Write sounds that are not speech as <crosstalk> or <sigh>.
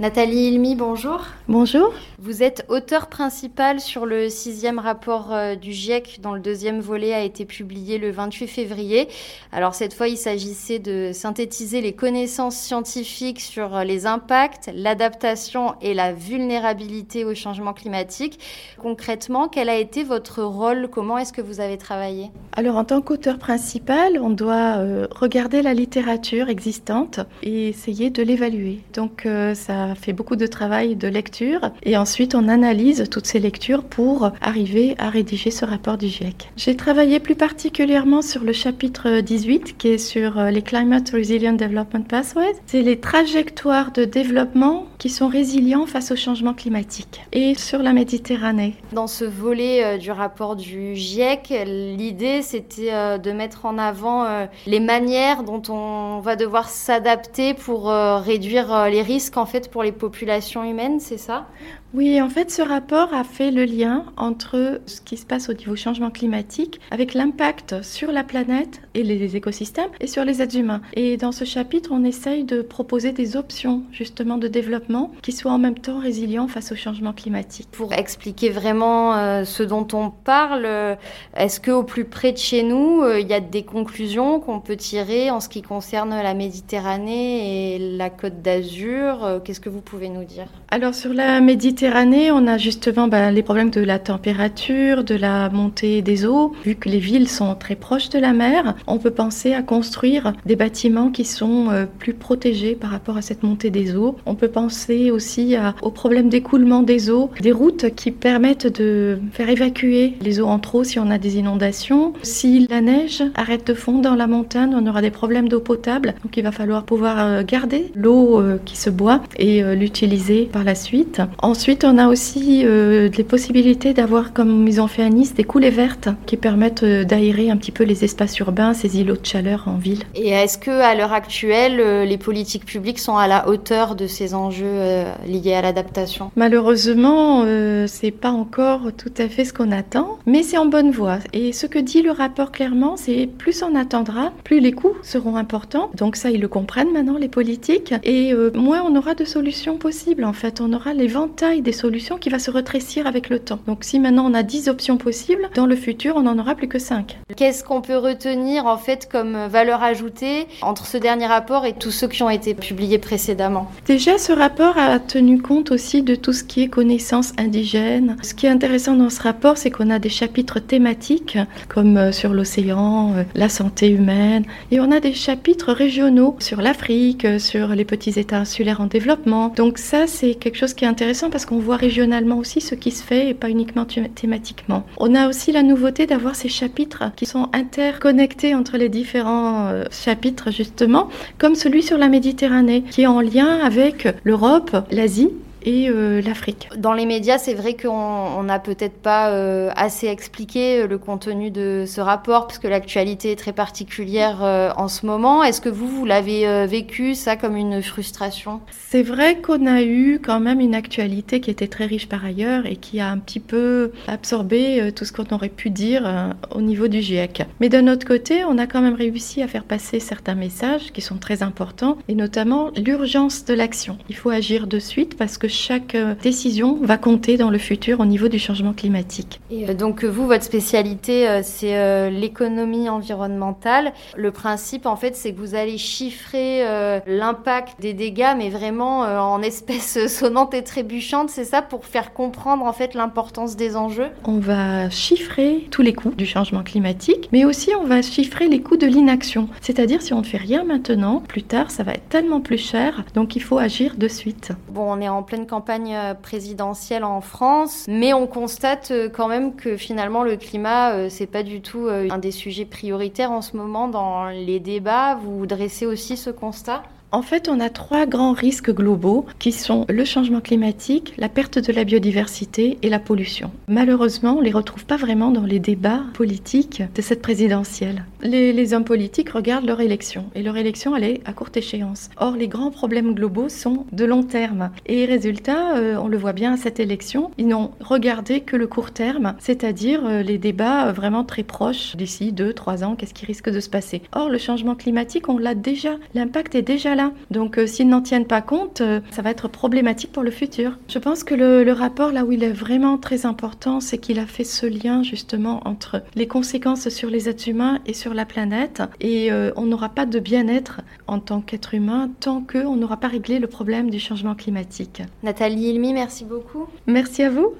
Nathalie Ilmi, bonjour. Bonjour. Vous êtes auteur principal sur le sixième rapport euh, du GIEC dont le deuxième volet a été publié le 28 février. Alors cette fois, il s'agissait de synthétiser les connaissances scientifiques sur les impacts, l'adaptation et la vulnérabilité au changement climatique. Concrètement, quel a été votre rôle? Comment est-ce que vous avez travaillé? Alors en tant qu'auteur principal, on doit euh, regarder la littérature existante et essayer de l'évaluer. Donc euh, fait beaucoup de travail de lecture et ensuite on analyse toutes ces lectures pour arriver à rédiger ce rapport du GIEC. J'ai travaillé plus particulièrement sur le chapitre 18 qui est sur euh, les Climate Resilient Development Pathways. C'est les trajectoires de développement qui sont résilients face au changement climatique et sur la Méditerranée. Dans ce volet euh, du rapport du GIEC, l'idée c'était euh, de mettre en avant les manières dont on va devoir s'adapter pour réduire les risques en fait pour les populations humaines, c'est ça? Oui, en fait, ce rapport a fait le lien entre ce qui se passe au niveau changement climatique avec l'impact sur la planète et les écosystèmes et sur les êtres humains. Et dans ce chapitre, on essaye de proposer des options justement de développement qui soient en même temps résilients face au changement climatique. Pour expliquer vraiment euh, ce dont on parle, euh, est-ce qu'au plus près de chez nous, euh, il y a des conclusions qu'on peut tirer en ce qui concerne la Méditerranée et la Côte d'Azur Qu'est-ce que vous pouvez nous dire? Alors sur la Méditerranée, Méditerranée, on a justement ben, les problèmes de la température, de la montée des eaux. Vu que les villes sont très proches de la mer, on peut penser à construire des bâtiments qui sont euh, plus protégés par rapport à cette montée des eaux. On peut penser aussi aux problèmes d'écoulement des eaux, des routes qui permettent de faire évacuer les eaux en trop si on a des inondations. Si la neige arrête de fondre dans la montagne, on aura des problèmes d'eau potable. Donc il va falloir pouvoir euh, garder l'eau euh, qui se boit et l'utiliser par la suite. Ensuite, Ensuite, on a aussi euh, des possibilités d'avoir, comme ils ont fait à Nice, des coulées vertes qui permettent euh, d'aérer un petit peu les espaces urbains, ces îlots de chaleur en ville. Et est-ce que, à l'heure actuelle, euh, les politiques publiques sont à la hauteur de ces enjeux liés à l'adaptation? Malheureusement, c'est pas encore tout à fait ce qu'on attend, mais c'est en bonne voie. Et ce que dit le rapport clairement, c'est plus on attendra, plus les coûts seront importants. Donc ça, ils le comprennent maintenant, les politiques, et moins on aura de solutions possibles. En fait, on aura l'éventail des solutions qui va se rétrécir avec le temps. Donc si maintenant on a 10 options possibles, dans le futur on n'en aura plus que 5. Qu'est-ce qu'on peut retenir en fait comme valeur ajoutée entre ce dernier rapport et tous ceux qui ont été publiés précédemment? Déjà ce rapport a tenu compte aussi de tout ce qui est connaissances indigènes. Ce qui est intéressant dans ce rapport, c'est qu'on a des chapitres thématiques comme euh, sur l'océan, euh, la santé humaine, et on a des chapitres régionaux sur l'Afrique, euh, sur les petits États insulaires en développement. Donc ça c'est quelque chose qui est intéressant parce que on voit régionalement aussi ce qui se fait et pas uniquement thématiquement. On a aussi la nouveauté d'avoir ces chapitres qui sont interconnectés entre les différents euh, chapitres justement, comme celui sur la Méditerranée qui est en lien avec l'Europe, l'Asie et euh, l'Afrique. Dans les médias, c'est vrai qu'on n'a peut-être pas euh, assez expliqué euh, le contenu de ce rapport, puisque l'actualité est très particulière en ce moment. Est-ce que vous, vous l'avez vécu, ça, comme une frustration? C'est vrai qu'on a eu quand même une actualité qui était très riche par ailleurs et qui a un petit peu absorbé tout ce qu'on aurait pu dire au niveau du GIEC. Mais d'un autre côté, on a quand même réussi à faire passer certains messages qui sont très importants, et notamment l'urgence de l'action. Il faut agir de suite parce que chaque euh, décision va compter dans le futur au niveau du changement climatique. Et euh, donc vous, votre spécialité, euh, c'est l'économie environnementale. Le principe, en fait, c'est que vous allez chiffrer l'impact des dégâts, mais vraiment en espèces <laughs> sonnantes et trébuchantes, c'est ça, pour faire comprendre en fait l'importance des enjeux On va chiffrer tous les coûts du changement climatique, mais aussi on va chiffrer les coûts de l'inaction. C'est-à-dire si on ne fait rien maintenant, plus tard, ça va être tellement plus cher, donc il faut agir de suite. Bon, on est en pleine campagne euh, présidentielle en France, mais on constate euh, quand même que finalement le climat, euh, c'est pas du tout un des sujets prioritaires en ce moment dans les débats. Vous dressez aussi ce constat? En fait, on a trois grands risques globaux qui sont le changement climatique, la perte de la biodiversité et la pollution. Malheureusement, on ne les retrouve pas vraiment dans les débats politiques de cette présidentielle. Les, hommes politiques regardent leur élection et leur élection, elle est à courte échéance. Or, les grands problèmes globaux sont de long terme. Et résultat, euh, on le voit bien à cette élection, ils n'ont regardé que le court terme, c'est-à-dire euh, les débats euh, vraiment très proches d'ici deux, trois ans, qu'est-ce qui risque de se passer. Or, le changement climatique, on l'a déjà, l'impact est déjà là. Donc, s'ils n'en tiennent pas compte, ça va être problématique pour le futur. Je pense que le, le rapport, là où il est vraiment très important, c'est qu'il a fait ce lien justement entre les conséquences sur les êtres humains et sur la planète. Et euh, on n'aura pas de bien-être en tant qu'être humain tant qu'on n'aura pas réglé le problème du changement climatique. Nathalie Ilmi, merci beaucoup. Merci à vous.